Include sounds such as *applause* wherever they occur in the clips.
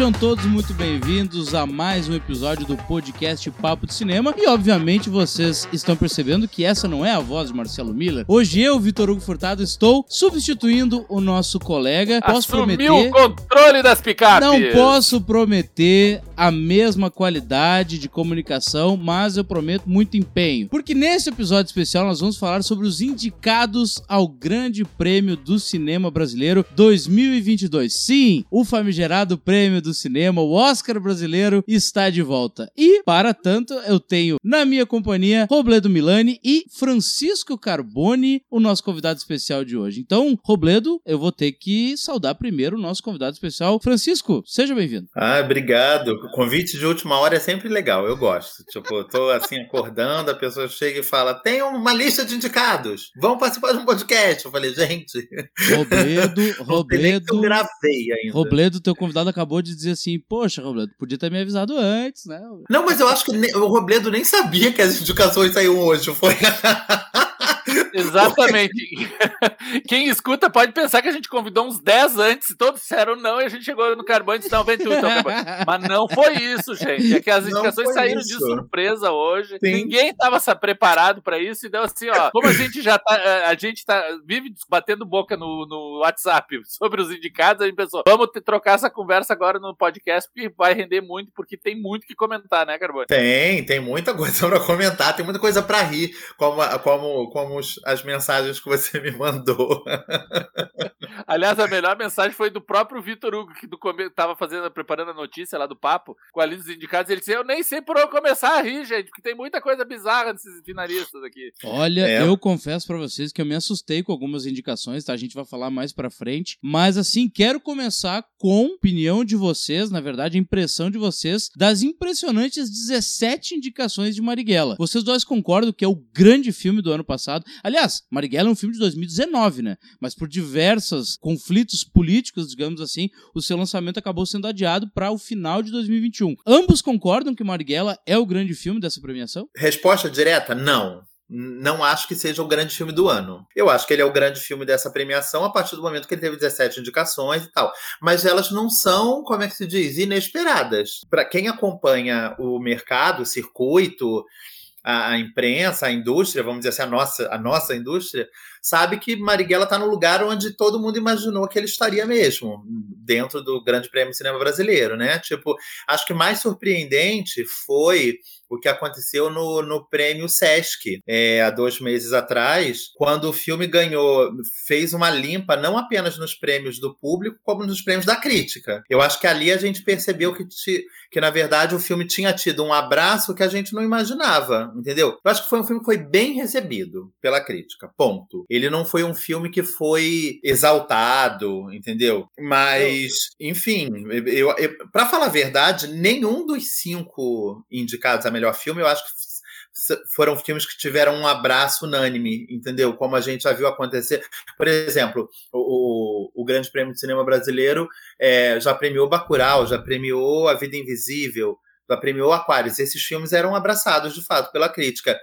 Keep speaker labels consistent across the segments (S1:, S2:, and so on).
S1: Sejam todos muito bem-vindos a mais um episódio do podcast Papo de Cinema. E obviamente vocês estão percebendo que essa não é a voz de Marcelo Miller. Hoje eu, Vitor Hugo Furtado, estou substituindo o nosso colega.
S2: Posso Assumiu prometer. o controle das picapes.
S1: Não posso prometer a mesma qualidade de comunicação, mas eu prometo muito empenho. Porque nesse episódio especial nós vamos falar sobre os indicados ao Grande Prêmio do Cinema Brasileiro 2022. Sim, o famigerado prêmio do cinema, o Oscar brasileiro, está de volta. E, para tanto, eu tenho na minha companhia Robledo Milani e Francisco Carboni, o nosso convidado especial de hoje. Então, Robledo, eu vou ter que saudar primeiro o nosso convidado especial. Francisco, seja bem-vindo.
S3: Ah, obrigado. O convite de última hora é sempre legal, eu gosto. Tipo, eu tô assim acordando, a pessoa chega e fala: tem uma lista de indicados, vão participar de um podcast. Eu falei, gente.
S1: Robledo, Robledo.
S3: Eu gravei ainda.
S1: Robledo, teu convidado acabou de dizer assim: Poxa, Robledo, podia ter me avisado antes, né?
S3: Não, mas eu acho que o Robledo nem sabia que as indicações saíam hoje. Foi. *laughs*
S2: Exatamente. *laughs* Quem escuta pode pensar que a gente convidou uns 10 antes, todos disseram não, e a gente chegou no Carbono e disse, não, vem tu, então, *laughs* Mas não foi isso, gente. É que as indicações saíram isso. de surpresa hoje. Sim. Ninguém estava preparado para isso, e deu assim, ó, como a gente já tá, eh, a gente tá, vive batendo boca no, no WhatsApp sobre os indicados, a gente pensou, vamos trocar essa conversa agora no podcast, porque vai render muito, porque tem muito que comentar, né, Carbono?
S3: Tem, tem muita coisa *laughs* para comentar, tem muita coisa para rir, como, como, como os, as mensagens que você me mandou. *laughs*
S2: Aliás, a melhor mensagem foi do próprio Vitor Hugo, que do come... tava fazendo, preparando a notícia lá do papo, com a lista dos indicados. Ele disse: Eu nem sei por onde começar a rir, gente, porque tem muita coisa bizarra nesses finalistas aqui.
S1: Olha, é. eu confesso para vocês que eu me assustei com algumas indicações, tá? A gente vai falar mais pra frente. Mas assim, quero começar com a opinião de vocês, na verdade, a impressão de vocês, das impressionantes 17 indicações de Marighella. Vocês dois concordam que é o grande filme do ano passado? Aliás, Marighella é um filme de 2019, né? Mas por diversos conflitos políticos, digamos assim, o seu lançamento acabou sendo adiado para o final de 2021. Ambos concordam que Marighella é o grande filme dessa premiação?
S3: Resposta direta: não não acho que seja o grande filme do ano. Eu acho que ele é o grande filme dessa premiação a partir do momento que ele teve 17 indicações e tal. Mas elas não são, como é que se diz, inesperadas. Para quem acompanha o mercado, o circuito, a, a, imprensa, a indústria, vamos dizer assim, a nossa, a nossa indústria, sabe que Marighella está no lugar onde todo mundo imaginou que ele estaria mesmo, dentro do Grande Prêmio Cinema Brasileiro, né? Tipo, acho que mais surpreendente foi o que aconteceu no, no prêmio Sesc, é, há dois meses atrás, quando o filme ganhou, fez uma limpa não apenas nos prêmios do público, como nos prêmios da crítica. Eu acho que ali a gente percebeu que, que na verdade, o filme tinha tido um abraço que a gente não imaginava, entendeu? Eu acho que foi um filme que foi bem recebido pela crítica, ponto. Ele não foi um filme que foi exaltado, entendeu? Mas, enfim, eu, eu para falar a verdade, nenhum dos cinco indicados a melhor filme, eu acho que foram filmes que tiveram um abraço unânime, entendeu? Como a gente já viu acontecer. Por exemplo, o, o Grande Prêmio de Cinema Brasileiro é, já premiou Bacurau, já premiou A Vida Invisível, já premiou Aquários. Esses filmes eram abraçados, de fato, pela crítica.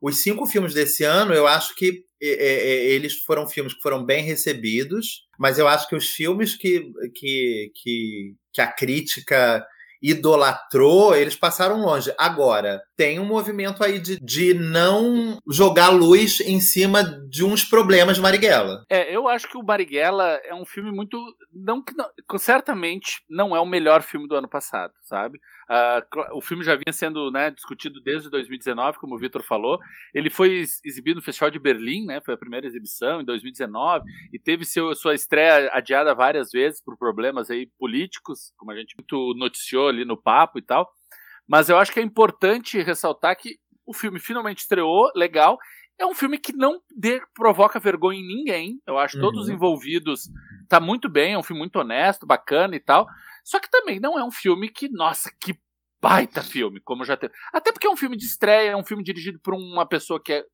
S3: Os cinco filmes desse ano, eu acho que é, é, eles foram filmes que foram bem recebidos, mas eu acho que os filmes que, que, que, que a crítica idolatrou, eles passaram longe. Agora, tem um movimento aí de, de não jogar luz em cima de uns problemas de Marighella.
S2: É, eu acho que o Marighella é um filme muito. Não, não, certamente não é o melhor filme do ano passado, sabe? Uh, o filme já vinha sendo né, discutido desde 2019, como o Vitor falou. Ele foi exibido no Festival de Berlim, né, foi a primeira exibição em 2019, e teve seu, sua estreia adiada várias vezes por problemas aí políticos, como a gente muito noticiou ali no papo e tal. Mas eu acho que é importante ressaltar que o filme finalmente estreou, legal. É um filme que não de, provoca vergonha em ninguém. Eu acho uhum. todos os envolvidos tá muito bem, é um filme muito honesto, bacana e tal. Só que também não é um filme que, nossa, que baita filme, como já teve. Até porque é um filme de estreia, é um filme dirigido por uma pessoa que é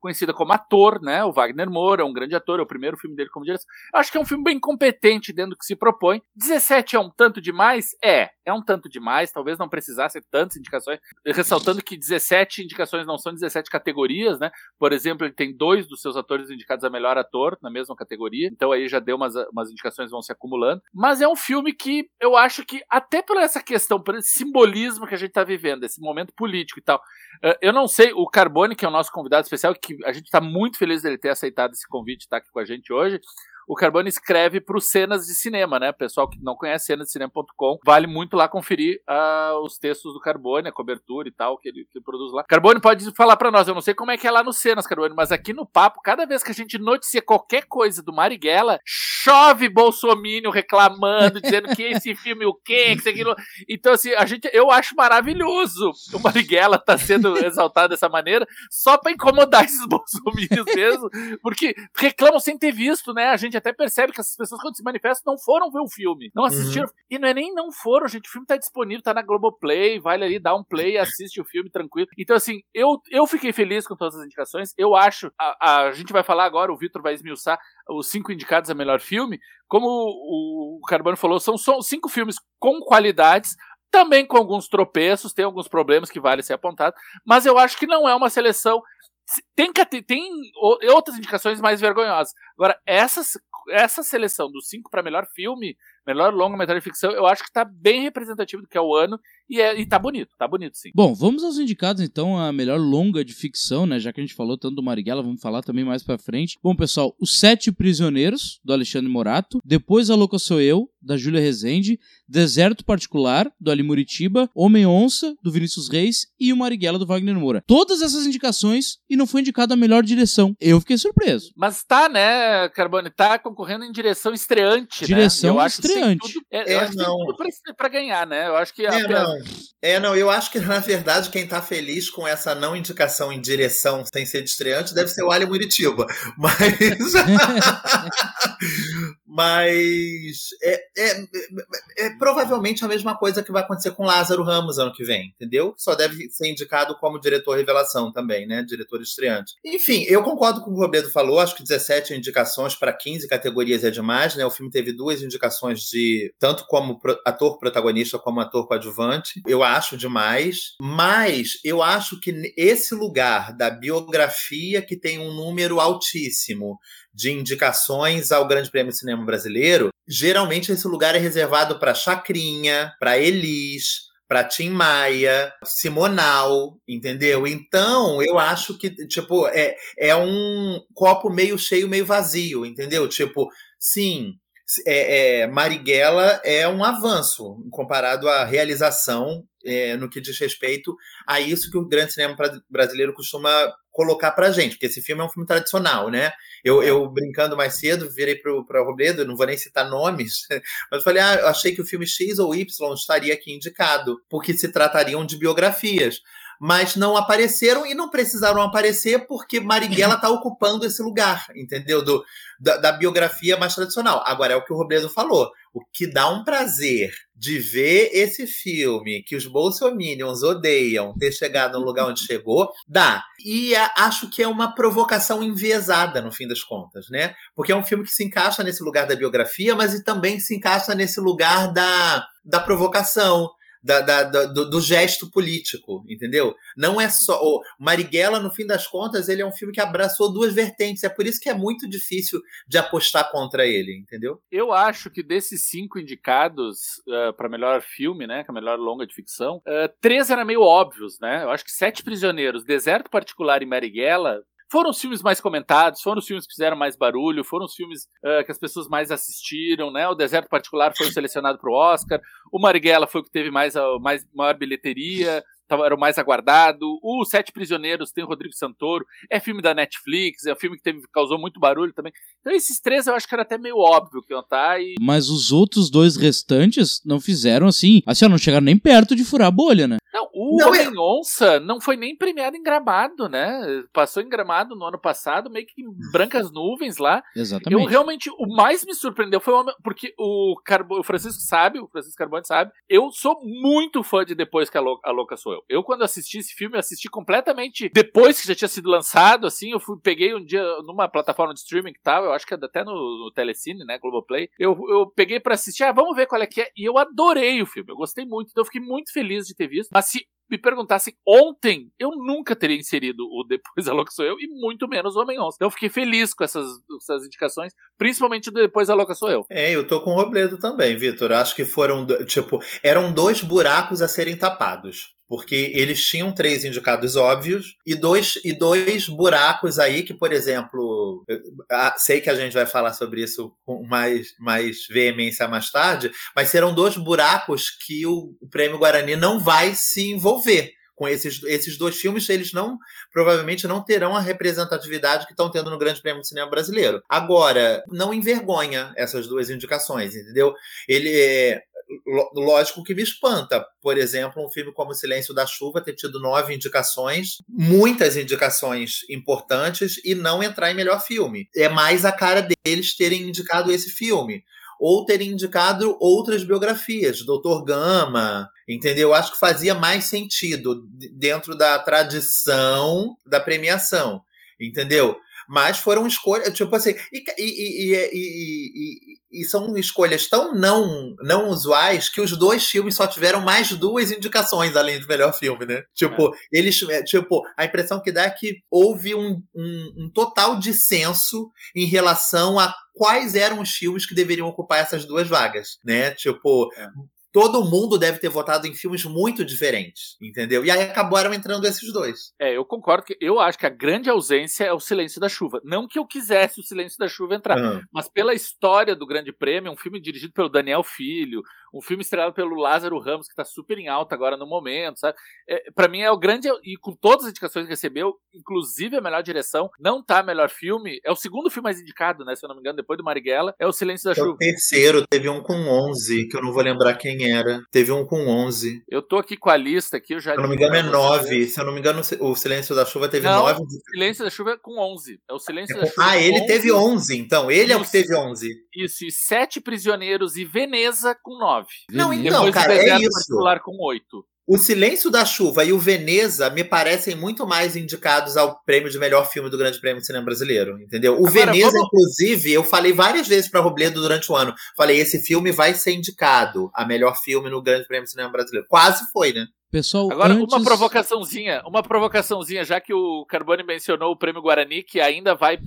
S2: conhecida como ator, né? O Wagner Moura, é um grande ator, é o primeiro filme dele como direção. Eu acho que é um filme bem competente dentro do que se propõe. 17 é um tanto demais? É, é um tanto demais, talvez não precisasse tantas indicações. Ressaltando que 17 indicações não são 17 categorias, né? Por exemplo, ele tem dois dos seus atores indicados a melhor ator na mesma categoria, então aí já deu umas, umas indicações vão se acumulando. Mas é um filme que eu acho que, até por essa questão, por esse simbolismo que a gente tá vivendo, esse momento político e tal, eh, eu não sei, o Carbone, que é o nosso convidado especial, que a gente está muito feliz dele ter aceitado esse convite e estar tá aqui com a gente hoje o Carbone escreve para os Cenas de Cinema, né? Pessoal que não conhece cenasdecinema.com, vale muito lá conferir uh, os textos do Carbone, a cobertura e tal que ele, que ele produz lá. Carbone pode falar para nós, eu não sei como é que é lá no Cenas, Carbone, mas aqui no papo, cada vez que a gente noticia qualquer coisa do Marighella, chove bolsomínio reclamando, dizendo que esse filme o quê, que isso aquilo. Então assim, a gente, eu acho maravilhoso o Marighella tá sendo exaltado dessa maneira, só para incomodar esses bolsomínios mesmo, porque reclamam sem ter visto, né? A gente até percebe que essas pessoas, quando se manifestam, não foram ver o filme. Não assistiram. Uhum. E não é nem não foram, gente. O filme tá disponível, tá na Globoplay. Vai ali, dá um play, *laughs* assiste o filme tranquilo. Então, assim, eu, eu fiquei feliz com todas as indicações. Eu acho. A, a gente vai falar agora, o Vitor vai esmiuçar os cinco indicados a melhor filme. Como o, o Carbano falou, são cinco filmes com qualidades, também com alguns tropeços, tem alguns problemas que vale ser apontado, mas eu acho que não é uma seleção tem, tem outras indicações mais vergonhosas. Agora, essas, essa seleção dos cinco para melhor filme, melhor longa-metragem de ficção, eu acho que tá bem representativo do que é o ano e, é, e tá bonito, tá bonito sim.
S1: Bom, vamos aos indicados então a melhor longa de ficção, né? Já que a gente falou tanto do Marighella, vamos falar também mais pra frente. Bom, pessoal, Os Sete Prisioneiros, do Alexandre Morato, Depois a Louca Sou Eu, da Júlia Rezende, Deserto Particular, do Ali Muritiba, Homem-Onça, do Vinícius Reis e o Marighella, do Wagner Moura. Todas essas indicações e não foi indicado a melhor direção. Eu fiquei surpreso.
S2: Mas tá, né, Carbone, tá concorrendo em direção estreante,
S1: direção
S2: né?
S1: estreante.
S2: Tudo, é, é, eu acho não. pra, ganhar, né? Eu acho que...
S3: É, não. É, não, eu acho que, na verdade, quem tá feliz com essa não indicação em direção sem ser de estreante deve ser o Ali Muritiba. Mas. *laughs* Mas. É, é, é, é, provavelmente a mesma coisa que vai acontecer com Lázaro Ramos ano que vem, entendeu? Só deve ser indicado como diretor revelação também, né? Diretor estreante. Enfim, eu concordo com o que o Roberto falou, acho que 17 indicações para 15 categorias é demais, né? O filme teve duas indicações de tanto como ator protagonista como ator coadjuvante. Eu acho demais, mas eu acho que esse lugar da biografia que tem um número altíssimo de indicações ao Grande Prêmio de Cinema Brasileiro, geralmente esse lugar é reservado para Chacrinha, para Elis, para Tim Maia, Simonal, entendeu? Então, eu acho que, tipo, é, é um copo meio cheio, meio vazio, entendeu? Tipo, sim, é, é, Marighella é um avanço comparado à realização é, no que diz respeito a isso que o grande cinema brasileiro costuma colocar pra gente, porque esse filme é um filme tradicional, né? Eu, eu brincando mais cedo, virei pro, pro Robledo, não vou nem citar nomes, *laughs* mas falei, ah, eu achei que o filme X ou Y estaria aqui indicado, porque se tratariam de biografias mas não apareceram e não precisaram aparecer porque Marighella está ocupando esse lugar, entendeu? Do, da, da, biografia mais tradicional. Agora, é o que o Robledo falou. O que dá um prazer de ver esse filme que os bolsominions odeiam ter chegado no lugar onde chegou, dá. E a, acho que é uma provocação enviesada, no fim das contas, né? Porque é um filme que se encaixa nesse lugar da biografia, mas também se encaixa nesse lugar da, da provocação, da, da, da do, do, gesto político, entendeu? Não é só. O Marighella, no fim das contas, ele é um filme que abraçou duas vertentes. É por isso que é muito difícil de apostar contra ele, entendeu?
S2: Eu acho que desses cinco indicados uh, para melhor filme, né? Que é melhor longa de ficção, uh, três eram meio óbvios, né? Eu acho que Sete Prisioneiros, Deserto Particular e Marighella foram os filmes mais comentados, foram os filmes que fizeram mais barulho, foram os filmes uh, que as pessoas mais assistiram, né? O Deserto Particular foi selecionado para o Oscar, o Marighella foi o que teve mais, a mais maior bilheteria, era o mais aguardado. O Sete Prisioneiros tem o Rodrigo Santoro, é filme da Netflix, é um filme que teve, causou muito barulho também. Então esses três eu acho que era até meio óbvio que iam. Tá, e...
S1: Mas os outros dois restantes não fizeram assim. Assim, não chegaram nem perto de furar a bolha, né?
S2: Não, o
S3: Não,
S2: Homem
S3: é-
S2: Onça não foi nem premiado em Gramado, né? Passou em Gramado no ano passado, meio que em brancas nuvens lá.
S1: Exatamente.
S2: Eu realmente, o mais me surpreendeu foi o Homem- porque o, Carbo, o Francisco sabe, o Francisco Carbone sabe, eu sou muito fã de Depois que a, Lou- a Louca Sou Eu. Eu, quando assisti esse filme, eu assisti completamente depois que já tinha sido lançado, assim, eu fui, peguei um dia numa plataforma de streaming que tava, eu acho que até no, no Telecine, né, Globoplay, eu, eu peguei pra assistir, ah, vamos ver qual é que é, e eu adorei o filme, eu gostei muito, então eu fiquei muito feliz de ter visto, mas se me perguntassem ontem, eu nunca teria inserido o Depois a Louca Sou Eu e muito menos o Homem-Onça. Então eu fiquei feliz com essas, essas indicações, principalmente do Depois a Louca Sou Eu.
S3: É, eu tô com o Robledo também, Vitor. Acho que foram, tipo, eram dois buracos a serem tapados. Porque eles tinham três indicados óbvios e dois, e dois buracos aí que, por exemplo, sei que a gente vai falar sobre isso com mais, mais veemência mais tarde, mas serão dois buracos que o, Prêmio Guarani não vai se envolver. Com esses, esses dois filmes, eles não provavelmente não terão a representatividade que estão tendo no Grande Prêmio do Cinema Brasileiro. Agora, não envergonha essas duas indicações, entendeu? Ele é. Lógico que me espanta, por exemplo, um filme como Silêncio da Chuva ter tido nove indicações, muitas indicações importantes, e não entrar em melhor filme. É mais a cara deles terem indicado esse filme. Ou terem indicado outras biografias, Doutor Gama, entendeu? Acho que fazia mais sentido dentro da tradição da premiação, entendeu? Mas foram escolhas, tipo assim, e, e- e- e- são escolhas tão não, não usuais que os dois filmes só tiveram mais duas indicações além de melhor filme, né? Tipo, eles, é, tipo, a impressão que dá é que houve um, um, um total dissenso em relação a quais eram os filmes que deveriam ocupar essas duas vagas, né? Tipo,
S2: É.
S3: todo mundo deve ter votado em filmes muito diferentes, entendeu? E aí acabaram entrando esses dois.
S2: É, eu concordo que eu acho que a grande ausência é o Silêncio da Chuva. Não que eu quisesse o Silêncio da Chuva entrar,
S3: Aham.
S2: mas pela história do Grande Prêmio, um filme dirigido pelo Daniel Filho, um filme estrelado pelo Lázaro Ramos, que tá super em alta agora no momento, sabe? É, para mim é o grande. E com todas as indicações que recebeu, inclusive a melhor direção, não tá melhor filme. É o segundo filme mais indicado, né? Se eu não me engano, depois do Marighella, é o Silêncio da
S3: É o
S2: Chuva.
S3: terceiro, teve um com 11, que eu não vou lembrar quem era. Teve um com 11.
S2: Eu tô aqui com a lista aqui, eu já.
S3: Se eu não me engano, é
S2: pra vocês.
S3: 9. Se eu não me engano, o Silêncio da Chuva teve
S2: Não,
S3: 9.
S2: Silêncio da Chuva é com 11. É o Silêncio
S3: É
S2: da
S3: com-
S2: Chuva.
S3: Ah,
S2: com
S3: ele
S2: 11.
S3: teve 11, então. Ele é o que
S2: Isso.
S3: teve 11.
S2: Isso, e Sete Prisioneiros e Veneza com 9.
S3: Não, então,
S2: Depois
S3: cara,
S2: o
S3: é isso.
S2: Particular com 8.
S3: O Silêncio da Chuva e o Veneza me parecem muito mais indicados ao prêmio de melhor filme do Grande Prêmio do Cinema Brasileiro, entendeu? O
S2: Agora,
S3: Veneza,
S2: vamos-
S3: inclusive, eu falei várias vezes para Robledo durante o ano. Falei, esse filme vai ser indicado a melhor filme no Grande Prêmio do Cinema Brasileiro. Quase foi, né?
S1: Pessoal,
S2: Agora,
S1: antes...
S2: uma provocaçãozinha, uma provocaçãozinha, já que o Carbone mencionou o prêmio Guarani, que ainda vai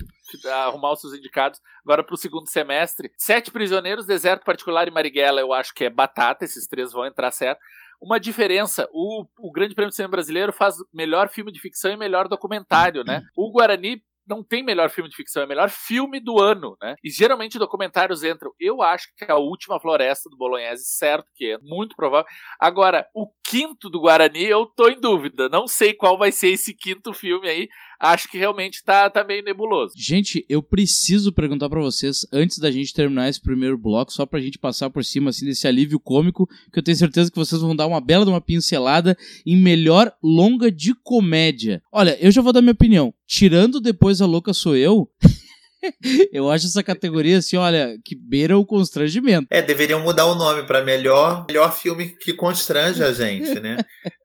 S2: arrumar os seus indicados agora para o segundo semestre. Sete Prisioneiros, Deserto Particular e Marighella, eu acho que é batata, esses três vão entrar certo. Uma diferença, o, o Grande Prêmio do Cinema Brasileiro faz melhor filme de ficção e melhor documentário, né? O Guarani não tem melhor filme de ficção, é melhor filme do ano, né? E geralmente documentários entram. Eu acho que é a última floresta do Bolognese, certo que é, muito provável. Agora, o quinto do Guarani, eu tô em dúvida. Não sei qual vai ser esse quinto filme aí. Acho que realmente tá, tá meio nebuloso.
S1: Gente, eu preciso perguntar pra vocês, antes da gente terminar esse primeiro bloco, só pra gente passar por cima assim desse alívio cômico, que eu tenho certeza que vocês vão dar uma bela de uma pincelada em melhor longa de comédia. Olha, eu já vou dar minha opinião. Tirando depois a louca sou eu, *laughs* *laughs* eu acho essa categoria assim, olha, que beira o constrangimento.
S3: É, deveriam mudar o nome para melhor, melhor filme que constrange a *laughs* gente, né?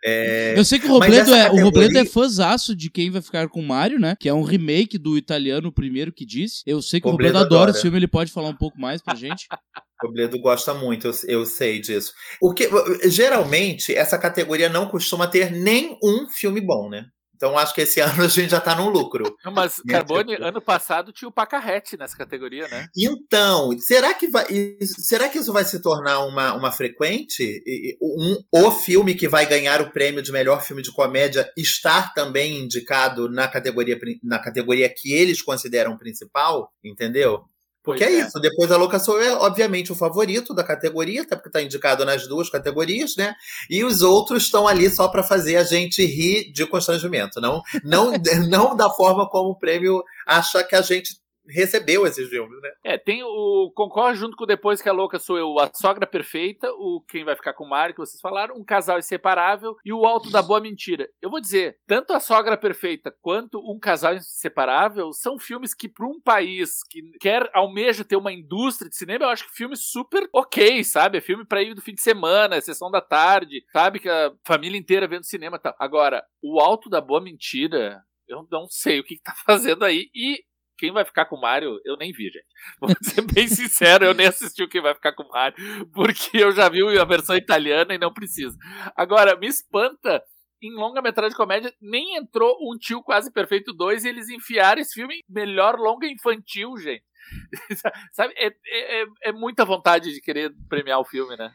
S3: É,
S1: Eu sei que o Robledo, é, o Robledo
S3: categoria-
S1: é fãzaço de quem vai ficar com o Mario, né? Que é um remake do italiano, primeiro que disse. Eu sei que o Robledo,
S3: Robledo
S1: adora
S3: adora.
S1: esse filme, ele pode falar um pouco mais pra gente. *laughs*
S3: O Robledo gosta muito, eu, eu sei disso. O que, geralmente, essa categoria não costuma ter nem um filme bom, né? Então acho que esse *laughs* ano a gente já tá no lucro.
S2: Não, Mas
S3: Minha
S2: Carbone,
S3: tia-
S2: ano passado tinha o Pacarrete nessa categoria, né?
S3: Então, será que vai, isso- será que isso vai se tornar uma, uma frequente? Um, o filme que vai ganhar o prêmio de melhor filme de comédia estar também indicado na categoria, na categoria que eles consideram principal, entendeu? Porque
S2: Pois
S3: é,
S2: é.
S3: isso. Depois a Louca Sou é, obviamente, o favorito da categoria, até porque está indicado nas duas categorias, né? E os outros estão ali só para fazer a gente rir de constrangimento. Não, não, *laughs* não da forma como o prêmio acha que a gente recebeu esses filmes, né?
S2: É, tem o. Concorre junto com Depois que a Louca Sou Eu, A Sogra Perfeita, o Quem Vai Ficar com o Mário, que vocês falaram, Um Casal Inseparável e O Alto da Boa Mentira. Eu vou dizer, tanto A Sogra Perfeita quanto Um Casal Inseparável são filmes que, para um país que quer, almeja ter uma indústria de cinema, eu acho que filmes super ok, sabe? É filme para ir do fim de semana, é sessão da tarde, sabe? Que a família inteira vendo cinema e tal. Agora, O Alto da Boa Mentira. Eu não sei o que, que tá *laughs* fazendo aí. E quem vai ficar com o Mario, eu nem vi, gente. *laughs* Vou ser bem sincero, eu nem assisti o Quem Vai Ficar com o Mario, porque eu já vi a versão italiana e não preciso. Agora, me espanta, em longa-metragem de comédia, nem entrou um tio quase perfeito 2 e eles enfiaram esse filme em melhor longa infantil, gente. *laughs* sabe, é, é, é, é, muita vontade de querer premiar o filme, né?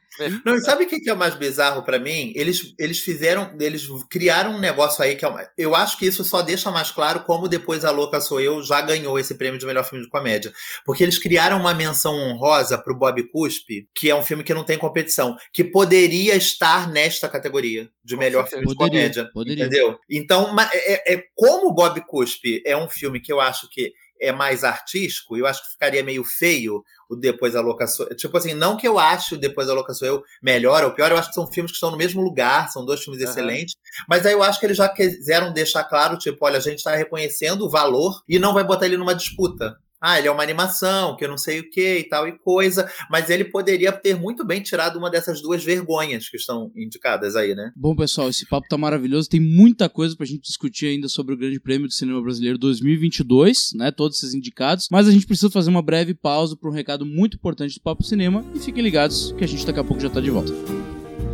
S3: Não, e sabe o que é o mais bizarro para mim? Eles, eles fizeram, eles criaram um negócio aí que é uma, eu acho que isso só deixa mais claro como depois a Louca Sou Eu já ganhou esse prêmio de melhor filme de comédia. Porque eles criaram uma menção honrosa pro Bob Cuspe, que é um filme que não tem competição, que poderia estar nesta categoria de melhor filme de comédia. Poderia. Entendeu? Então, é, é, como o Bob Cuspe é um filme que eu acho que é mais artístico, eu acho que ficaria meio feio o Depois da Locação. Tipo assim, não que eu ache o Depois da Locação eu melhor ou pior, eu acho que são filmes que estão no mesmo lugar, são dois filmes uhum. excelentes, mas aí eu acho que eles já quiseram deixar claro, tipo, olha, a gente está reconhecendo o valor e não vai botar ele numa disputa. Ah, ele é uma animação, que eu não sei o que e tal e coisa, mas ele poderia ter muito bem tirado uma dessas duas vergonhas que estão indicadas aí, né?
S1: Bom, pessoal, esse papo tá maravilhoso, tem muita coisa pra gente discutir ainda sobre o Grande Prêmio do Cinema Brasileiro 2022, né, todos esses indicados, mas a gente precisa fazer uma breve pausa para um recado muito importante do Papo Cinema e fiquem ligados que a gente daqui a pouco já tá de volta.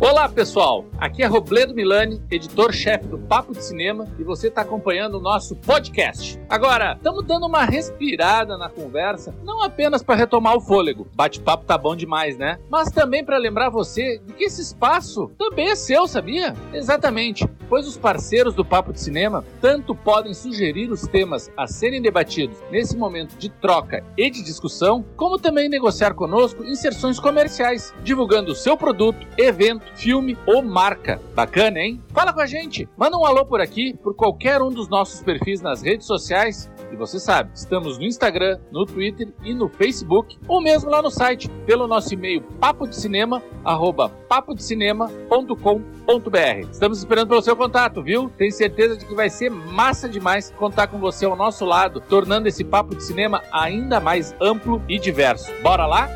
S2: Olá pessoal, aqui é Robledo Milani, editor-chefe do Papo de Cinema, e você está acompanhando o nosso podcast. Agora, estamos dando uma respirada na conversa, não apenas para retomar o fôlego, bate-papo tá bom demais, né? Mas também para lembrar você de que esse espaço também é seu, sabia? Exatamente, pois os parceiros do Papo de Cinema tanto podem sugerir os temas a serem debatidos nesse momento de troca e de discussão, como também negociar conosco inserções comerciais, divulgando o seu produto, evento filme ou marca. Bacana, hein? Fala com a gente. Manda um alô por aqui, por qualquer um dos nossos perfis nas redes sociais. E você sabe, estamos no Instagram, no Twitter e no Facebook, ou mesmo lá no site, pelo nosso e-mail papodecinema, papodecinema.com.br. Estamos esperando pelo seu contato, viu? Tenho certeza de que vai ser massa demais contar com você ao nosso lado, tornando esse papo de cinema ainda mais amplo e diverso. Bora lá?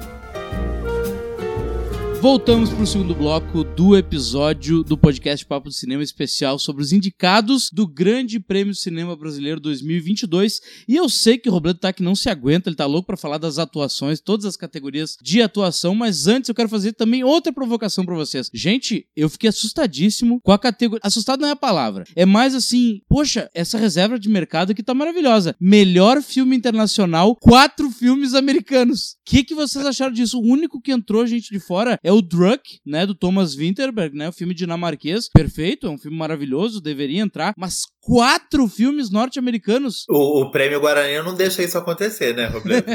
S1: Voltamos para o segundo bloco do episódio do podcast Papo do Cinema especial sobre os indicados do Grande Prêmio Cinema Brasileiro 2022. E eu sei que o Robledo tá que não se aguenta, ele tá louco para falar das atuações, todas as categorias de atuação, mas antes eu quero fazer também outra provocação para vocês. Gente, eu fiquei assustadíssimo com a categoria. Assustado não é a palavra. É mais assim, poxa, essa reserva de mercado aqui tá maravilhosa. Melhor filme internacional, quatro filmes americanos. O que, que vocês acharam disso? O único que entrou gente de fora é o Druck, né, do Thomas Winterberg, né, o filme dinamarquês, perfeito, é um filme maravilhoso, deveria entrar, mas quatro filmes norte-americanos.
S3: O, o, prêmio Guarani não deixa isso acontecer, né, Roberto?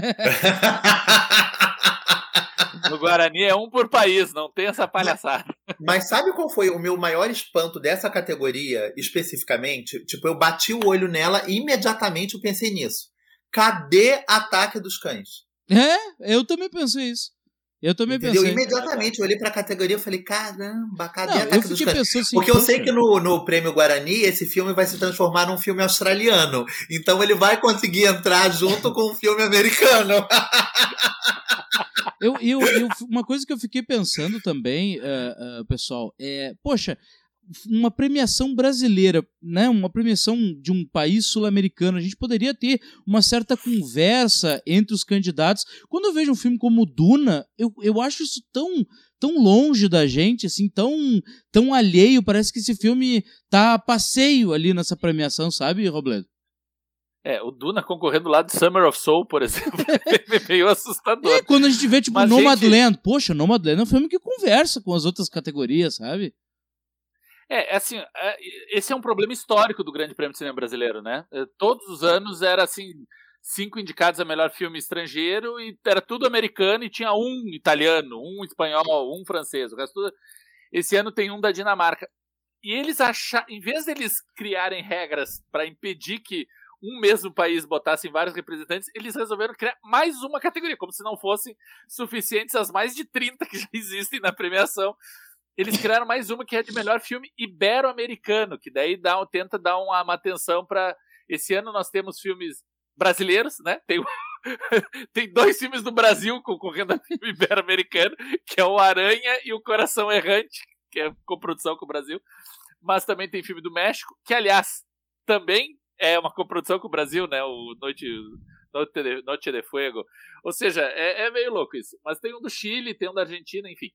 S2: No *laughs* Guarani é um por país, não tem essa palhaçada.
S3: Mas sabe qual foi o meu maior espanto dessa categoria especificamente? Tipo, eu bati o olho nela e imediatamente eu pensei nisso. Cadê Ataque dos Cães?
S1: É, eu também pensei isso. Eu também Entendeu? pensei.
S3: Imediatamente eu olhei pra categoria e falei, caramba, cadê não, Ataque dos Cães? Assim, Porque eu sei que no, no Prêmio Guarani esse filme vai se transformar num filme australiano. Então ele vai conseguir entrar junto com um filme americano. *laughs*
S1: eu, eu, eu, uma coisa que eu fiquei pensando também, uh, uh, pessoal, é, poxa, uma premiação brasileira, né? Uma premiação de um país sul-americano. A gente poderia ter uma certa conversa entre os candidatos. Quando eu vejo um filme como Duna, eu, eu acho isso tão tão longe da gente, assim, tão tão alheio. Parece que esse filme tá a passeio ali nessa premiação, sabe, Robledo?
S2: É, o Duna concorrendo lá de Summer of Soul, por exemplo, *laughs* é meio assustador. É,
S1: quando a gente vê, tipo, Mas Nomadland, gente... poxa, Nomadland é um filme que conversa com as outras categorias, sabe?
S2: É, é, assim, é, esse é um problema histórico do Grande Prêmio de Cinema Brasileiro, né? É, todos os anos era assim, cinco indicados a melhor filme estrangeiro e era tudo americano e tinha um italiano, um espanhol, um francês. O resto tudo... Esse ano tem um da Dinamarca. E eles acharam, em vez deles criarem regras para impedir que um mesmo país botassem vários representantes, eles resolveram criar mais uma categoria, como se não fossem suficientes as mais de 30 que já existem na premiação. Eles criaram mais uma que é de melhor filme ibero-americano, que daí dá, tenta dar uma, uma atenção para. Esse ano nós temos filmes brasileiros, né? Tem, *laughs* tem dois filmes do Brasil concorrendo a filme ibero-americano, que é o Aranha e o Coração Errante, que é coprodução com o Brasil. Mas também tem filme do México, que aliás também é uma coprodução com o Brasil, né? O Noite, Noite, de, Noite de Fuego. Ou seja, é, é, meio louco isso. Mas tem um do Chile, tem um da Argentina, enfim.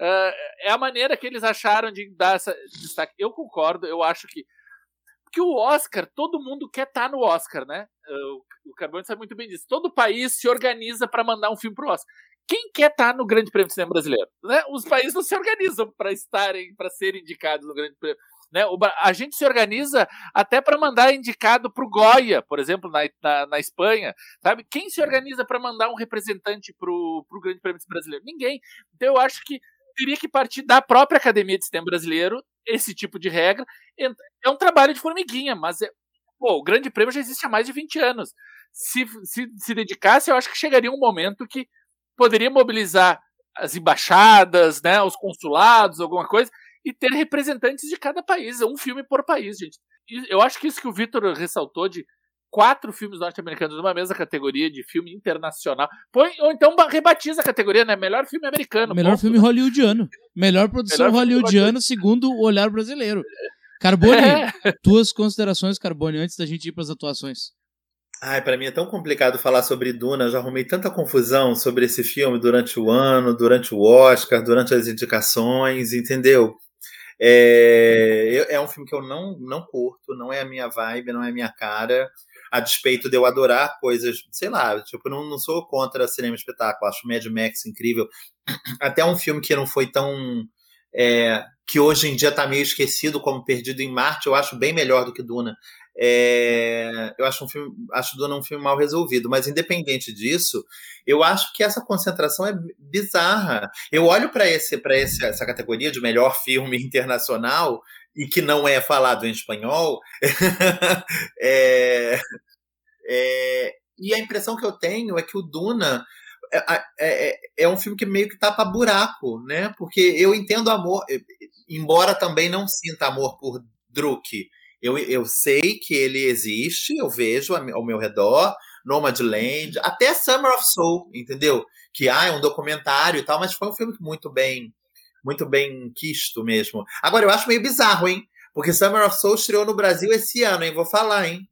S2: Uh, é a maneira que eles acharam de dar essa destaque. Eu concordo, eu acho que. Porque o Oscar, todo mundo quer estar tá no Oscar, né? Uh, o Carbone sabe muito bem disso. Todo país se organiza para mandar um filme pro Oscar. Quem quer estar tá no Grande Prêmio de Cinema Brasileiro? Né? Os países não se organizam para estarem, para serem indicados no Grande Prêmio. Né? O, a gente se organiza até para mandar indicado para o Goya, por exemplo, na, na, na, Espanha. Sabe? Quem se organiza para mandar um representante para o Grande Prêmio Brasileiro? Ninguém. Então eu acho que teria que partir da própria Academia de Cinema Brasileiro esse tipo de regra. É um trabalho de formiguinha, mas é, pô, o Grande Prêmio já existe há mais de 20 anos. Se, se, se dedicasse, eu acho que chegaria um momento que poderia mobilizar as embaixadas, né, os consulados, alguma coisa, e ter representantes de cada país, um filme por país, gente. E eu acho que isso que o Vitor ressaltou de quatro filmes norte-americanos numa mesma categoria de filme internacional. Põe, ou então rebatiza a categoria, né? Melhor filme americano.
S1: Melhor ponto, filme né? hollywoodiano. Melhor produção Melhor hollywoodiana, segundo o olhar brasileiro. Carbone, é. tuas considerações, Carbone, antes da gente ir para as atuações.
S3: Ai, para mim é tão complicado falar sobre Duna. Eu já arrumei tanta confusão sobre esse filme durante o ano, durante o Oscar, durante as indicações, entendeu? É, é um filme que eu não, não curto, não é a minha vibe, não é a minha cara. A despeito de eu adorar coisas, sei lá, tipo, não, não sou contra cinema espetáculo, acho Mad Max incrível. *clears throat* Até um filme que não foi tão. É, que hoje em dia está meio esquecido como Perdido em Marte, eu acho bem melhor do que Duna. É, eu acho um filme, acho Duna um filme mal resolvido, mas independente disso, eu acho que essa concentração é bizarra. Eu olho para esse, para essa categoria de melhor filme *laughs* internacional e que não é falado em espanhol, *laughs* é, é, e a impressão que eu tenho é que o Duna é, é, é, um filme que meio que tapa buraco, né? Porque eu entendo amor, embora também não sinta amor por Druk eu, eu sei que ele existe, eu vejo ao meu redor, Nomadland, até Summer of Soul, entendeu? Que ah, é um documentário e tal, mas foi um filme muito bem, muito bem quisto mesmo. Agora, eu acho meio bizarro, hein? Porque Summer of Soul estreou no Brasil esse ano, hein? Vou falar, hein?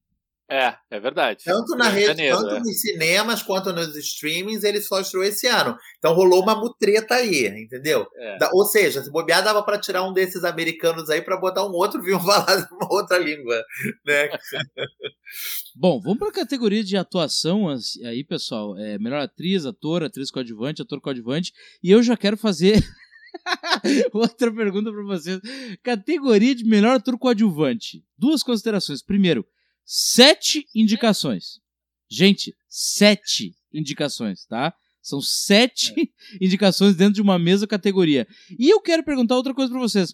S2: É, é verdade.
S3: Tanto na rede, Janeiro, tanto é. nos cinemas quanto nos streamings, ele só estreou esse ano. Então rolou uma mutreta aí, entendeu? É. Da, ou seja, se bobear, dava para tirar um desses americanos aí para botar um outro viu *laughs* falar uma outra língua, né? *laughs*
S1: Bom, vamos para a categoria de atuação aí, pessoal. É, melhor atriz, ator, atriz coadjuvante, ator coadjuvante. E eu já quero fazer *laughs* outra pergunta para vocês. Categoria de melhor ator coadjuvante. Duas considerações. Primeiro, sete indicações. Gente, sete indicações, tá? São sete é. *laughs* indicações dentro de uma mesma categoria. E eu quero perguntar outra coisa para vocês.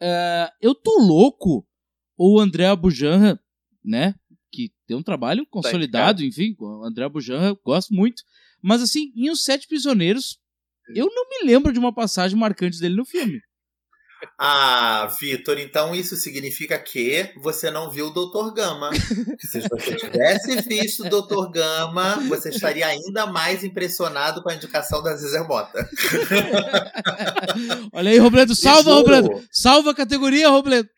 S1: Uh, eu tô louco? Ou o André Abujanra, né? Que tem um trabalho consolidado, enfim, o André Abujanra, gosto muito. Mas assim, em Os Sete Prisioneiros, eu não me lembro de uma passagem marcante dele no filme.
S3: Ah, Vitor, então isso significa que você não viu o Dr. Gama. *laughs* Se você tivesse visto o Dr. Gama, você estaria ainda mais impressionado com a indicação da Zezé Mota. *laughs*
S1: Olha aí, Robledo, salva, Robledo! Salva a categoria, Robledo!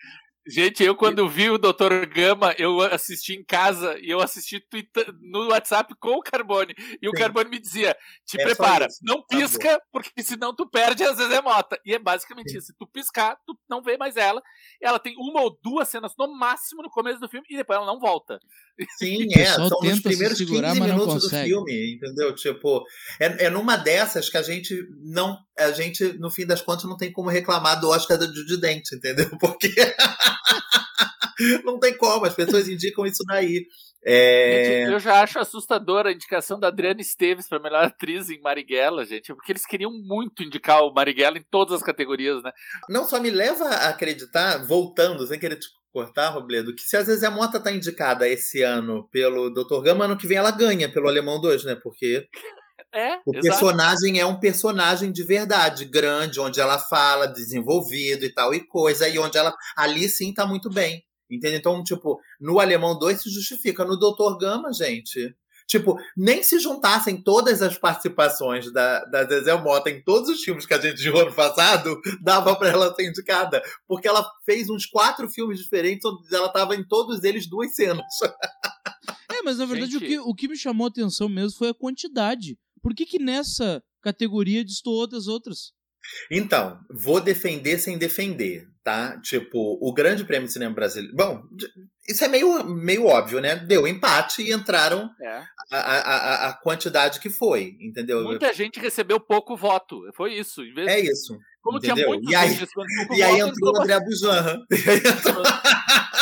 S2: Gente, eu quando vi o Dr. Gama, eu assisti em casa e eu assisti no WhatsApp com o Carbone. E Sim. o Carbone me dizia: te é prepara, não tá pisca, porque senão tu perde a Zezé Mota. E é basicamente Sim. isso. Se tu piscar, tu não vê mais ela. Ela tem uma ou duas cenas no máximo no começo do filme e depois ela não volta.
S3: Sim, é. São nos primeiros se segurar, 15 minutos do filme, entendeu? Tipo, é, é numa dessas que a gente não. A gente, no fim das contas, não tem como reclamar do Oscar do Judy Dent, entendeu? *laughs* Porque. *laughs* não tem como, as pessoas indicam isso daí. É...
S2: eu já acho assustadora a indicação da Adriana Esteves para melhor atriz em Marighella, gente, porque eles queriam muito indicar o Marighella em todas as categorias, né?
S3: Não só me leva a acreditar, voltando, sem querer te cortar, Robledo, que se a Zezé Mota tá indicada esse ano pelo Dr. Gama, ano que vem ela ganha pelo Alemão 2, né? Porque
S2: É,
S3: o
S2: exato.
S3: personagem é um personagem de verdade, grande, onde ela fala, desenvolvido e tal e coisa, e onde ela ali sim tá muito bem. Entende? Então, tipo, no Alemão 2 se justifica. No Dr. Gama, gente. Tipo, nem se juntassem todas as participações da, da Zezé Mota em todos os filmes que a gente viu ano passado, *laughs* dava pra ela ser indicada. Porque ela fez uns quatro filmes diferentes, onde ela tava em todos eles duas cenas. *laughs*
S1: É, mas na verdade
S2: Gente.
S1: o, que, o que me chamou a atenção mesmo foi a quantidade. Por que que nessa categoria destoou das outras?
S3: Então, vou defender sem defender, tá? Tipo, o Grande Prêmio de Cinema Brasileiro. Bom, isso é meio, meio óbvio, né? Deu empate e entraram
S2: É.
S3: a, a, a- quantidade que foi, entendeu?
S2: Muita gente recebeu pouco voto. Foi isso. Em vez
S3: É isso.
S2: Como
S3: entendeu?
S2: tinha muitos
S3: E aí- *laughs* E aí entrou o André Bujanra.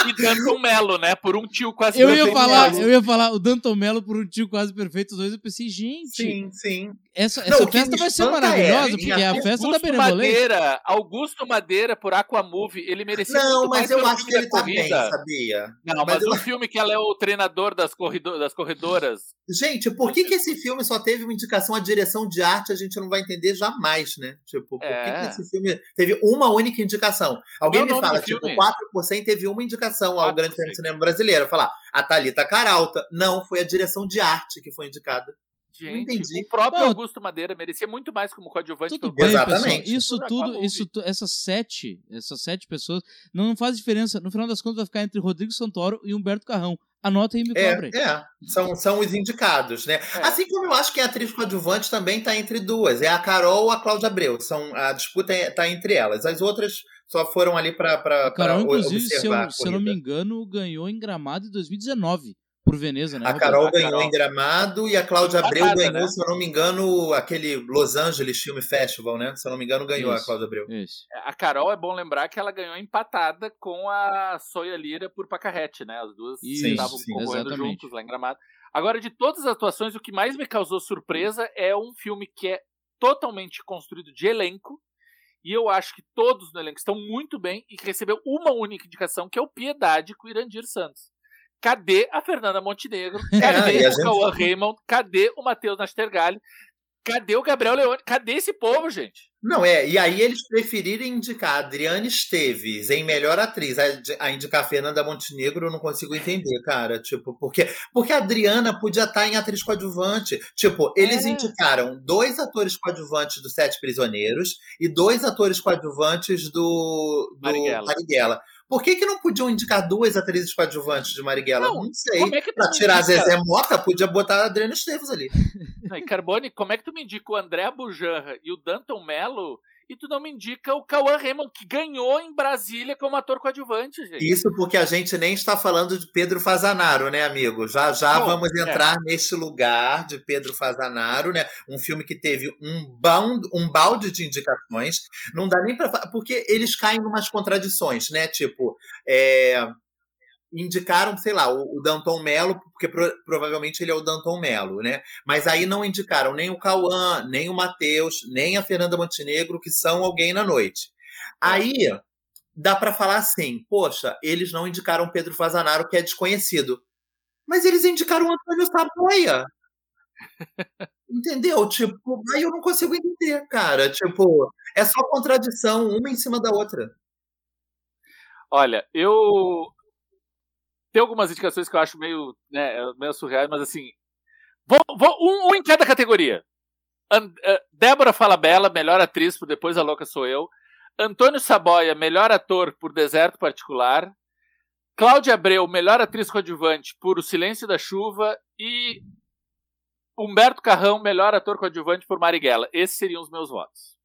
S2: E Danton Mello, né? Por um tio quase
S1: Eu ia
S2: perfeito.
S1: falar, eu ia falar o Danton Mello por um tio quase perfeito, os dois. Eu pensei, gente,
S3: Sim, sim.
S1: Essa,
S3: Não,
S1: essa
S3: o que
S1: festa vai ser
S3: espanta
S1: maravilhosa,
S3: é,
S1: porque é a
S3: Augusto
S1: festa da benevolência.
S2: Madeira, Augusto Madeira por Aquamovie, ele merecia
S3: Não, mas eu acho que ele tá bem, sabia?
S2: Não,
S3: Mas
S2: mas,
S3: eu-
S2: o filme que ela é o treinador das, corrido- das corredoras.
S3: Gente, por que, que esse filme só teve uma indicação à direção de arte? A gente não vai entender jamais, né? Tipo, por que,
S2: É.
S3: que esse filme teve uma única indicação? Alguém
S2: é o
S3: me fala, tipo,
S2: filme?
S3: 4% teve uma indicação ao
S2: 4%.
S3: Grande Prêmio de Cinema Brasileiro. Falar, a Thalita Caralta. Não, foi a direção de arte que foi indicada.
S2: Gente,
S3: entendi.
S2: o próprio
S1: Bom,
S2: Augusto Madeira merecia muito mais como coadjuvante.
S1: Tudo bem,
S3: Exatamente.
S1: pessoal. Isso
S2: Tudo
S1: isso tu- essas sete, essas sete pessoas não, não faz diferença. No final das contas vai ficar entre Rodrigo Santoro e Humberto Carrão. Anota aí e me cobrem.
S3: É, é. São, são os indicados, né?
S2: É.
S3: Assim como eu acho que a atriz coadjuvante também tá entre duas. É a Carol ou a Cláudia Abreu. São, a disputa é- tá entre elas. As outras só foram ali pra,
S1: A Carol,
S3: pra
S1: inclusive, se
S3: observar
S1: eu,
S3: a
S1: se eu não me engano, ganhou em Gramado em 2019 por Veneza, né?
S3: A? Carol
S2: A
S3: ganhou
S2: Carol.
S3: em Gramado e a Cláudia Abreu
S2: Empatada,
S3: ganhou,
S2: né?
S3: se eu não me engano, aquele Los Angeles Film Festival, né? Se eu não me engano, ganhou
S1: Isso.
S3: a Cláudia Abreu.
S1: Isso.
S2: A Carol é bom lembrar que ela ganhou empatada com a Soia Lira por Pacarrete, né? As duas
S1: Isso,
S2: estavam
S3: sim,
S2: concorrendo
S1: exatamente.
S2: juntos lá em Gramado. Agora, de todas as atuações, o que mais me causou surpresa é um filme que é totalmente construído de elenco. E eu acho que todos no elenco estão muito bem e que recebeu uma única indicação, que é o Piedade com o Irandir Santos. Cadê a Fernanda Montenegro? *laughs* Cadê
S3: e a
S2: o
S3: gente-
S2: Cauã Raymond? Cadê o Matheus Nastergalli? Cadê o Gabriel Leone? Cadê esse povo, gente?
S3: Não, é. E aí eles preferirem indicar a Adriane Esteves em melhor atriz, a, a indicar a Fernanda Montenegro, eu não consigo entender, cara. Tipo, porque, porque a Adriana podia estar em atriz coadjuvante. Tipo, eles
S2: É.
S3: indicaram dois atores coadjuvantes do Sete Prisioneiros e dois atores coadjuvantes do, do
S2: Marighella.
S3: Marighella. Por que, que não podiam indicar duas atrizes coadjuvantes de Marighella?
S2: Não,
S3: Não, sei.
S2: Como é que
S3: Pra
S2: me
S3: tirar a
S2: indica-
S3: Zezé Mota, podia botar a Adriana Esteves ali.
S2: Não, e Carbone, como é que tu me indica o André Bujanra e o Danton Mello e tu não me indica o Cauã Raymond, que ganhou em Brasília como ator coadjuvante, gente?
S3: Isso porque a gente nem está falando de Pedro Fazanaro, né, amigo? Já já
S2: Bom,
S3: vamos
S2: é.
S3: entrar neste lugar de Pedro Fazanaro, né? Um filme que teve um, bound, um balde de indicações. Não dá nem para porque eles caem em umas contradições, né? Tipo, é, indicaram, sei lá, o, o Danton Mello, porque pro- provavelmente ele é o Danton Mello, né? Mas aí não indicaram nem o Cauã, nem o Matheus, nem a Fernanda Montenegro, que são alguém na noite. Aí dá pra falar assim, poxa, eles não indicaram Pedro Fazanaro, que é desconhecido. Mas eles indicaram o Antônio Saboia. *laughs* Entendeu? Tipo, aí eu não consigo entender, cara. Tipo, é só contradição, uma em cima da outra.
S2: Olha, eu. Tem algumas indicações que eu acho meio, né, meio surreais, mas assim. Vou, vou- um, um em cada categoria. An- eh, Débora melhor atriz por Depois a Louca Sou Eu. Antônio Saboia, melhor ator por Deserto Particular. Cláudia Abreu, melhor atriz coadjuvante por O Silêncio da Chuva. E Humberto Carrão, melhor ator coadjuvante por Marighella. Esses seriam os meus votos.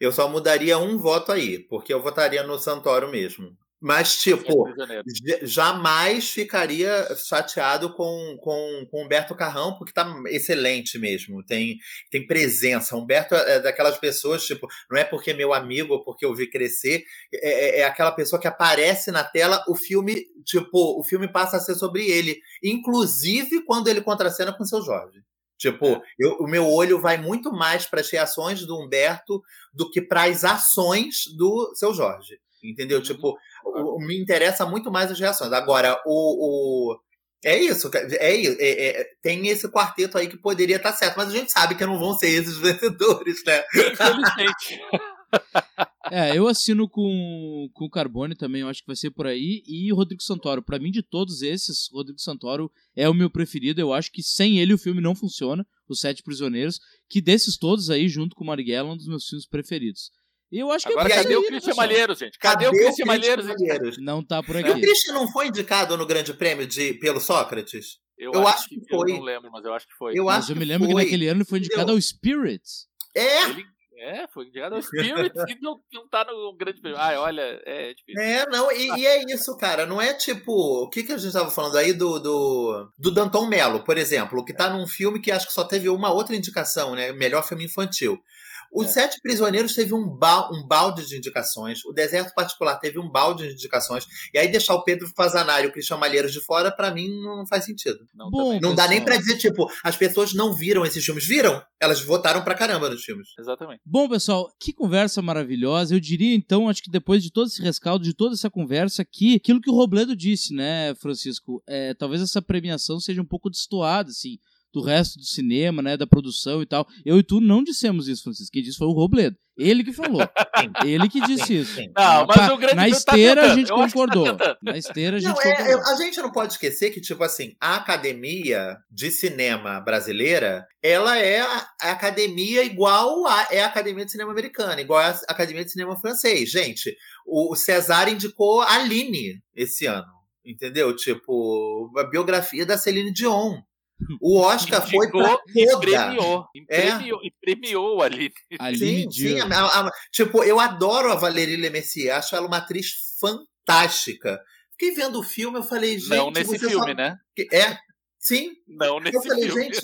S3: Eu só mudaria um voto aí, porque eu votaria no Santoro mesmo. Mas, tipo,
S2: Prisioneiro.
S3: j- jamais ficaria chateado com, com, com Humberto Carrão, porque tá excelente mesmo. Tem, tem presença. Humberto é daquelas pessoas, tipo, não é porque é meu amigo ou porque eu vi crescer, é, é- é aquela pessoa que aparece na tela, o filme, tipo, o filme passa a ser sobre ele. Inclusive quando ele contracena com o seu Jorge. Tipo, eu- o meu olho vai muito mais para as reações do Humberto do que para as ações do seu Jorge. Entendeu? Uhum. Tipo, o, me interessa muito mais as reações. Agora, o, o é isso, é, é, é, tem esse quarteto aí que poderia estar tá certo, mas a gente sabe que não vão ser esses *laughs* vencedores, né? Infelizmente.
S1: É, eu assino com, com o Carbone também, eu acho que vai ser por aí. E o Rodrigo Santoro. Para mim, de todos esses, Rodrigo Santoro é o meu preferido. Eu acho que sem ele o filme não funciona, Os Sete Prisioneiros. Que desses todos aí, junto com o Marighella, é um dos meus filmes preferidos. Eu acho que
S2: Agora, cadê o Christian Malheiros, gente? Cadê, cadê o Christian Malheiros? Malheiros?
S1: Não tá por aqui.
S3: E o Christian não foi indicado no Grande Prêmio de, pelo Sócrates?
S2: Eu, eu acho, acho, que, foi. Eu não lembro, mas eu acho que foi.
S1: Eu, mas acho eu me lembro que, que naquele ano ele foi indicado ao Spirits.
S3: É! Ele
S2: é, foi indicado ao Spirit *laughs* e não, não tá no grande prêmio. Ai, olha, é difícil.
S3: É, não, e, e, é isso, cara. Não é tipo. O que, que a gente tava falando aí do, do, do Danton Mello, por exemplo, que tá num filme que acho que só teve uma outra indicação, né? Melhor filme infantil. Os é. Sete Prisioneiros teve um, ba um balde de indicações, o Deserto Particular teve um balde de indicações, e aí deixar o Pedro Fazanari e o Cristian Malheiros de fora, para mim, não faz sentido. Não, Bom, não dá nem para dizer, tipo, as pessoas não viram esses filmes. Viram? Elas votaram pra caramba nos filmes.
S2: Exatamente.
S1: Bom, pessoal, que conversa maravilhosa. Eu diria, então, acho que depois de todo esse rescaldo, de toda essa conversa aqui, aquilo que o Robledo disse, né, Francisco? É, talvez essa premiação seja um pouco destoada, assim do resto do cinema, né, da produção e tal. Eu e tu não dissemos isso, Francisco. Quem disse foi o Robledo. Ele que falou. *laughs* Ele que disse sim, isso. Sim.
S2: Não, mas o grande
S1: Na tá esteira tá a gente concordou. Tá Na esteira a gente não, concordou.
S3: É, a gente não pode esquecer que, tipo assim, a academia de cinema brasileira, ela é a, a academia igual a, é a academia de cinema americana, igual a academia de cinema francês. Gente, o, o César indicou a Aline esse ano. Entendeu? Tipo, a biografia da Celine Dion. O Oscar foi pra
S2: e premiou, e premiou, é. e premiou ali.
S3: sim, sim a, a, tipo, eu adoro a Valérie Lemercier, acho ela uma atriz fantástica. Fiquei vendo o filme, eu falei, gente...
S2: Não nesse filme, só...
S3: né? É, sim.
S2: Não nesse filme. Eu falei,
S3: filme. gente,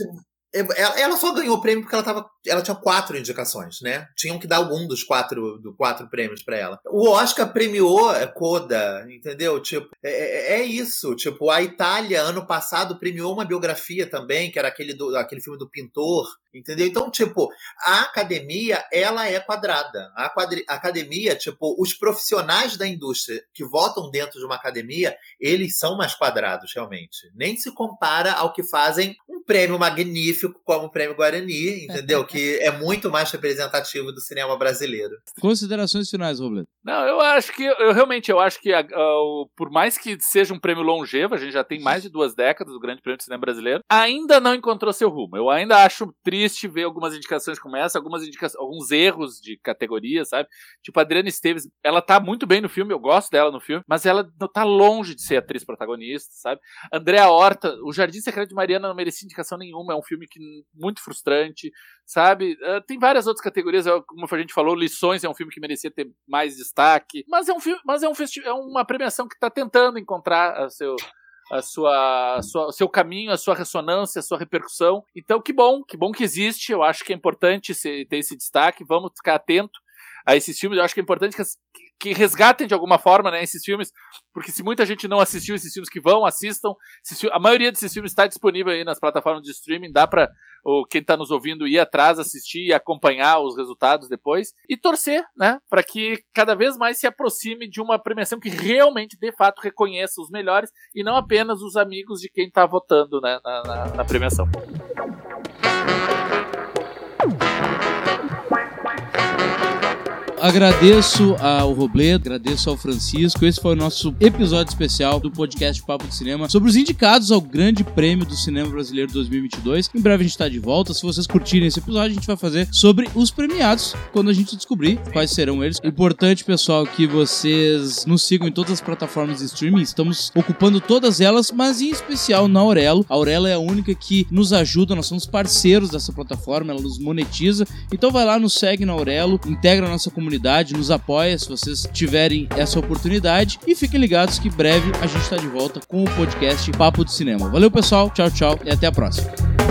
S3: ela só ganhou o prêmio porque ela, tava, ela tinha quatro indicações, né? Tinham que dar algum dos quatro, do quatro prêmios para ela. O Oscar premiou Coda, entendeu? Tipo, é, é, é, isso. Tipo, a Itália, ano passado, premiou uma biografia também, que era aquele, do, aquele filme do pintor, entendeu? Então, tipo, a academia, ela é quadrada. A, quadri, a academia, tipo, os profissionais da indústria que votam dentro de uma academia, eles são mais quadrados, realmente. Nem se compara ao que fazem um prêmio magnífico como o Prêmio Guarani, entendeu? *laughs* que é muito mais representativo do cinema brasileiro.
S1: Considerações finais, Robledo.
S2: Não, eu acho que, eu realmente, eu acho que, uh, por mais que seja um prêmio longevo, a gente já tem mais de duas décadas do Grande Prêmio do Cinema Brasileiro, ainda não encontrou seu rumo. Eu ainda acho triste ver algumas indicações como essa, algumas indicações, alguns erros de categoria, sabe? Tipo, a Adriana Esteves, ela tá muito bem no filme, eu gosto dela no filme, mas ela tá longe de ser atriz protagonista, sabe? Andréa Horta, O Jardim Secreto de Mariana não merecia indicação nenhuma, é um filme que muito frustrante, sabe? Uh, tem várias outras categorias, como a gente falou, Lições é um filme que merecia ter mais destaque, mas é um filme, mas é um é uma premiação que está tentando encontrar a seu a sua, a sua, o seu caminho, a sua ressonância, a sua repercussão. Então, que bom, que bom que existe. Eu acho que é importante ter esse destaque. Vamos ficar atento a esses filmes. Eu acho que é importante que, que resgatem de alguma forma né, esses filmes, porque se muita gente não assistiu esses filmes, que vão, assistam. a maioria desses filmes está disponível aí nas plataformas de streaming, dá para quem está nos ouvindo ir atrás, assistir e acompanhar os resultados depois e torcer, né, para que cada vez mais se aproxime de uma premiação que realmente, de fato, reconheça os melhores e não apenas os amigos de quem está votando né, na, na, na premiação.
S1: Agradeço ao Robledo, agradeço ao Francisco. Esse foi o nosso episódio especial do podcast Papo de Cinema sobre os indicados ao Grande Prêmio do Cinema Brasileiro 2022. Em breve a gente está de volta. Se vocês curtirem esse episódio, a gente vai fazer sobre os premiados quando a gente descobrir quais serão eles. Importante, pessoal, que vocês nos sigam em todas as plataformas de streaming. Estamos ocupando todas elas, mas em especial na Aurelo. A Aurelo é a única que nos ajuda, nós somos parceiros dessa plataforma, ela nos monetiza. Então vai lá, nos segue na Aurelo, integra a nossa comunidade comunidade, nos apoia se vocês tiverem essa oportunidade. E fiquem ligados que breve a gente está de volta com o podcast Papo de Cinema. Valeu, pessoal. Tchau, tchau e até a próxima.